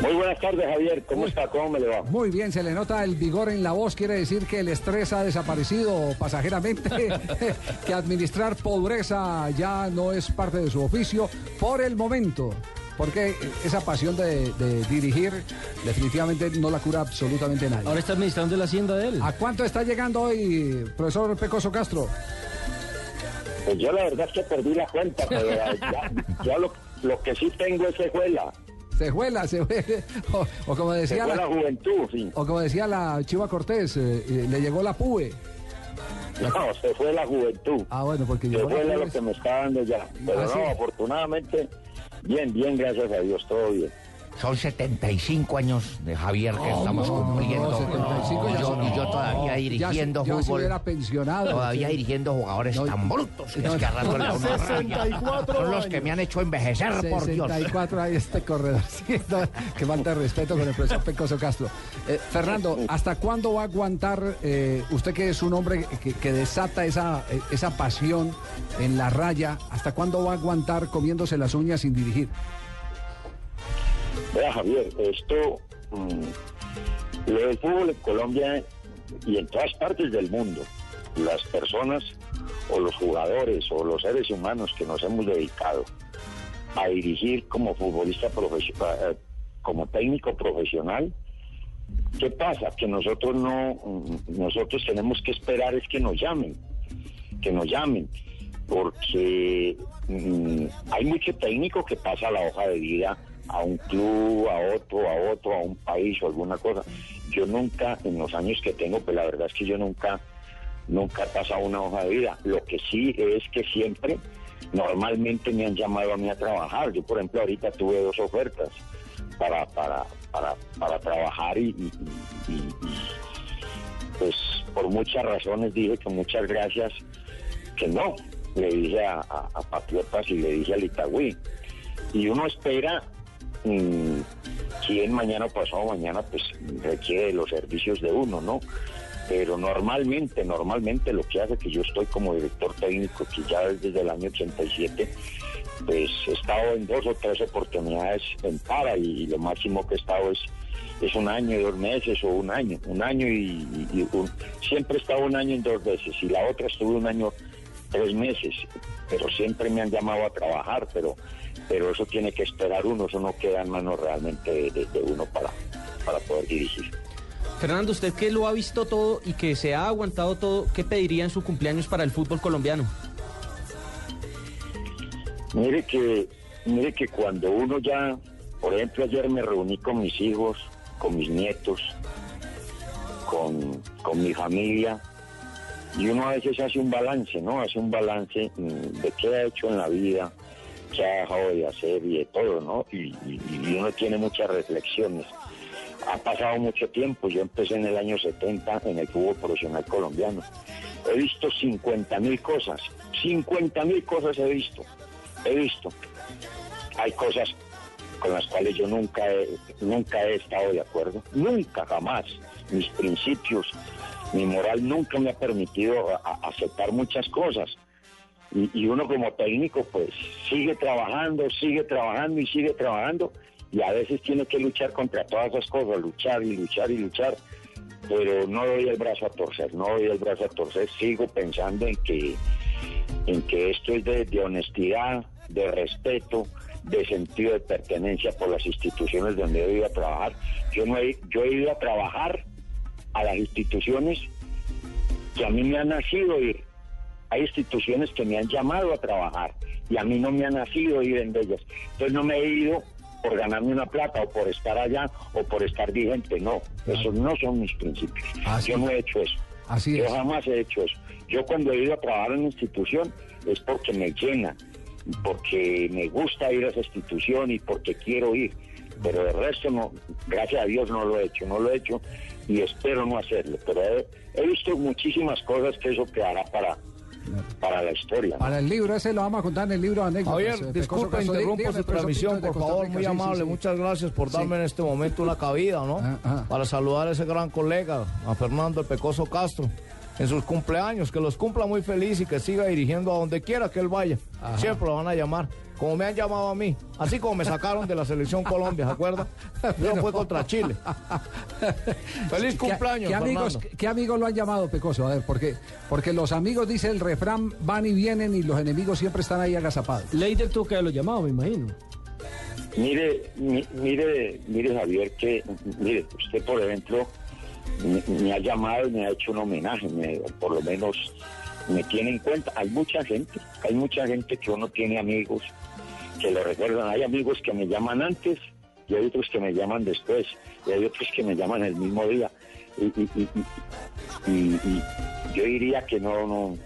Muy buenas tardes, Javier. ¿Cómo está? ¿Cómo me le va? Muy bien, se le nota el vigor en la voz. Quiere decir que el estrés ha desaparecido pasajeramente, que administrar pobreza ya no es parte de su oficio por el momento. Porque esa pasión de, de dirigir definitivamente no la cura absolutamente nadie. Ahora está administrando la hacienda de él. ¿A cuánto está llegando hoy, profesor Pecoso Castro? Pues yo la verdad es que perdí la cuenta, pero ya, ya lo, lo que sí tengo es secuela. Se juela, se juela. O, o como decía la, juventud, sí. o como decía la Chiva Cortés, eh, eh, le llegó la PUE. No, se fue la juventud. Ah, bueno, porque Se la fue PUE. lo que me está dando ya. Pero Ah, sí. no, afortunadamente, bien, bien, gracias a Dios, todo bien. Son 75 años de Javier que estamos no, cumpliendo. 75 ya y, yo, son- y yo todavía Ya, dirigiendo ya se fútbol. pensionado. Todavía Sí. dirigiendo jugadores No, tan brutos que no, es que arrándole a uno la rabia. 64 Son los que me han hecho envejecer, por Dios. 64 hay este corredor. Sí, que falta de respeto con el profesor Pecoso Castro. Eh, Fernando, ¿hasta cuándo va a aguantar eh, usted que es un hombre que, que desata esa, eh, esa pasión en la raya? ¿Hasta cuándo va a aguantar comiéndose las uñas sin dirigir? Javier, esto, mm, lo del fútbol en Colombia y en todas partes del mundo, las personas o los jugadores o los seres humanos que nos hemos dedicado a dirigir como futbolista profesional, como técnico profesional, ¿qué pasa? Que nosotros no, mm, nosotros tenemos que esperar es que nos llamen, que nos llamen, porque mm, hay mucho técnico que pasa la hoja de vida a un club, a otro, a otro, a un país o alguna cosa. Yo nunca, en los años que tengo, pues la verdad es que yo nunca, nunca he pasado una hoja de vida. Lo que sí es que siempre, normalmente me han llamado a mí a trabajar. Yo, por ejemplo, ahorita tuve dos ofertas para, para, para, para trabajar y, pues por muchas razones dije que muchas gracias, que no. Le dije a, a- a Patriotas y le dije al Itagüí. Y uno espera quién mañana o pasado mañana pues requiere los servicios de uno, ¿no? Pero normalmente, normalmente lo que hace que yo estoy como director técnico, que ya desde el año 87, pues he estado en dos o tres oportunidades en para y, lo máximo que he estado es, es un año y dos meses o un año, un año y un- siempre he estado un año en dos veces y la otra estuve un año tres meses, pero siempre me han llamado a trabajar, pero pero eso tiene que esperar uno, eso no queda en manos realmente de, de- de uno para, para poder dirigir. Fernando, usted que lo ha visto todo y que se ha aguantado todo, ¿qué pediría en su cumpleaños para el fútbol colombiano? Mire que, mire que cuando uno ya, por ejemplo, ayer me reuní con mis hijos, con mis nietos, con, con mi familia, y uno a veces hace un balance, ¿no? Hace un balance mm, de qué ha hecho en la vida, qué ha dejado de hacer y de todo, ¿no? Y, y- y uno tiene muchas reflexiones. Ha pasado mucho tiempo, yo empecé en el año 70 en el fútbol profesional colombiano. He visto 50 mil cosas, 50 mil cosas he visto, he visto. Hay cosas con las cuales yo nunca he, nunca he estado de acuerdo, nunca, jamás. Mis principios, mi moral nunca me ha permitido aceptar muchas cosas. Y, y uno como técnico pues sigue trabajando, sigue trabajando y sigue trabajando y a veces tiene que luchar contra todas esas cosas, luchar y luchar y luchar, pero no doy el brazo a torcer, no doy el brazo a torcer, sigo pensando en que, en que esto es de honestidad, de respeto, de sentido de pertenencia por las instituciones donde he ido a trabajar. Yo, no he, yo he ido a trabajar a las instituciones que a mí me ha nacido ir. Hay instituciones que me han llamado a trabajar y a mí no me ha nacido ir en ellas. Entonces no me he ido por ganarme una plata o por estar allá o por estar vigente. No, esos no son mis principios. Así Yo no he hecho eso. Así Yo es. jamás he hecho eso. Yo cuando he ido a trabajar en una institución es porque me llena, porque me gusta ir a esa institución y porque quiero ir. Pero el resto no, gracias a Dios no lo he hecho, no lo he hecho y espero no hacerlo. Pero he, he visto muchísimas cosas que eso quedará para, para la historia. ¿no? Para el libro, ese lo vamos a contar en el libro de anécdotas. Javier, eh, interrumpo su transmisión, de por favor, muy amable. sí, sí. Muchas gracias por darme en este momento una cabida, ¿no? Ah, ah. Para saludar a ese gran colega, a Fernando el Pecoso Castro, en sus cumpleaños, que los cumpla muy feliz y que siga dirigiendo a donde quiera que él vaya. Siempre lo van a llamar, como me han llamado a mí, así como me sacaron de la selección Colombia, ¿se acuerda? Yo fue contra Chile. Feliz ¿Qué- cumpleaños, ¿Qué, amigos, Fernando. ¿Qué amigos lo han llamado, Pecoso? A ver, porque, porque los amigos, dice el refrán, van y vienen y los enemigos siempre están ahí agazapados. Leider tuvo que haberlo llamado, me imagino. Mire, mi- mire, mire Javier, que mire, usted por ejemplo me, me ha llamado y me ha hecho un homenaje, me- por lo menos me tiene en cuenta. Hay mucha gente, hay mucha gente que uno tiene amigos que lo recuerdan. Hay amigos que me llaman antes y hay otros que me llaman después y hay otros que me llaman el mismo día. Y, y- y- y- y- y yo diría que no, no,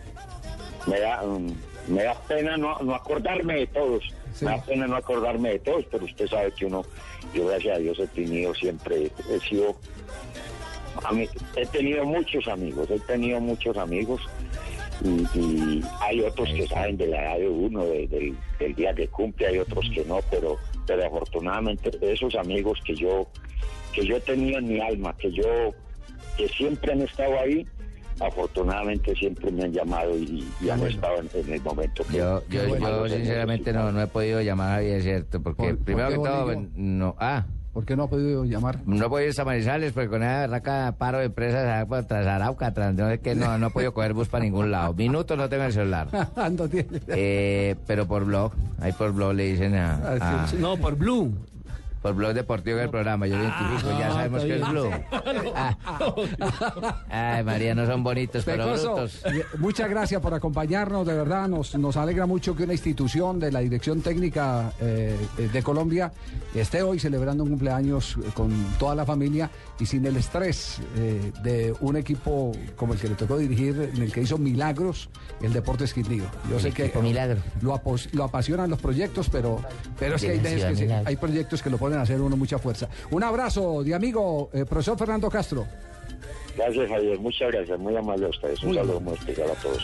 me da, mm, me da pena no, no acordarme de todos. Sí. Me da pena no acordarme de todos, pero usted sabe que uno, yo gracias a Dios he tenido siempre, he sido, a mí- he tenido muchos amigos, he tenido muchos amigos y, y hay otros que saben de la edad de uno, de- del, del día que cumple, hay otros que no, pero, pero afortunadamente esos amigos que yo, que yo he tenido en mi alma, que yo, que siempre han estado ahí, afortunadamente siempre me han llamado y, y han estado en, en el momento que Yo, yo, yo sinceramente no, no he podido llamar a Javier, ¿cierto? Porque ¿Por- por primero que todo, no, ah, ¿Por qué no ha podido llamar? no he podido ir a Manizales porque con esa raca paro de empresas por tras Arauca, tras, no sé qué, no, no he podido coger bus para ningún lado. Minutos no tengo el celular. no tiene. Eh, pero por blog, ahí por blog le dicen a, Ah, a- No, por Blue. Por blog deportivo del programa, yo lo identifico, ya ah, sabemos está que es blog. Ah. Ay, María, no son bonitos, pero Pecoso, brutos. eh, muchas gracias por acompañarnos, de verdad, nos, nos alegra mucho que una institución de la Dirección Técnica eh, eh, de Colombia esté hoy celebrando un cumpleaños con toda la familia y sin el estrés eh, de un equipo como el que le tocó dirigir, en el que hizo milagros el Deportes Quindío. Yo El sé que milagro. Lo, apos- lo apasionan los proyectos, pero, pero es que hay, veces que hay proyectos que lo ponen hacer uno mucha fuerza. Un abrazo de amigo, eh, profesor Fernando Castro. Gracias Javier, muchas gracias, muy amable a ustedes, un saludo muy especial a todos.